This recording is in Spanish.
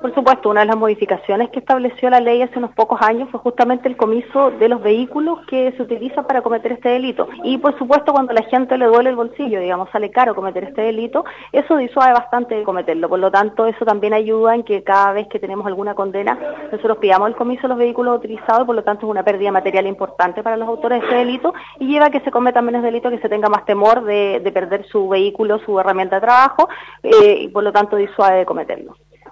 Por supuesto, una de las modificaciones que estableció la ley hace unos pocos años fue justamente el comiso de los vehículos que se utilizan para cometer este delito. Y por supuesto, cuando a la gente le duele el bolsillo, digamos, sale caro cometer este delito, eso disuade bastante de cometerlo. Por lo tanto, eso también ayuda en que cada vez que tenemos alguna condena, nosotros pidamos el comiso de los vehículos utilizados, por lo tanto es una pérdida material importante para los autores de este delito y lleva a que se cometan menos delitos, que se tenga más temor de, perder su vehículo, su herramienta de trabajo, eh, y por lo tanto disuade de cometerlo.